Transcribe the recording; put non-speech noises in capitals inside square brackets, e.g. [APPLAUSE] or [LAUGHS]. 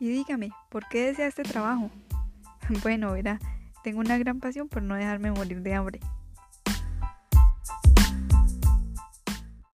Y dígame, ¿por qué desea este trabajo? [LAUGHS] Bueno, verá, tengo una gran pasión por no dejarme morir de hambre.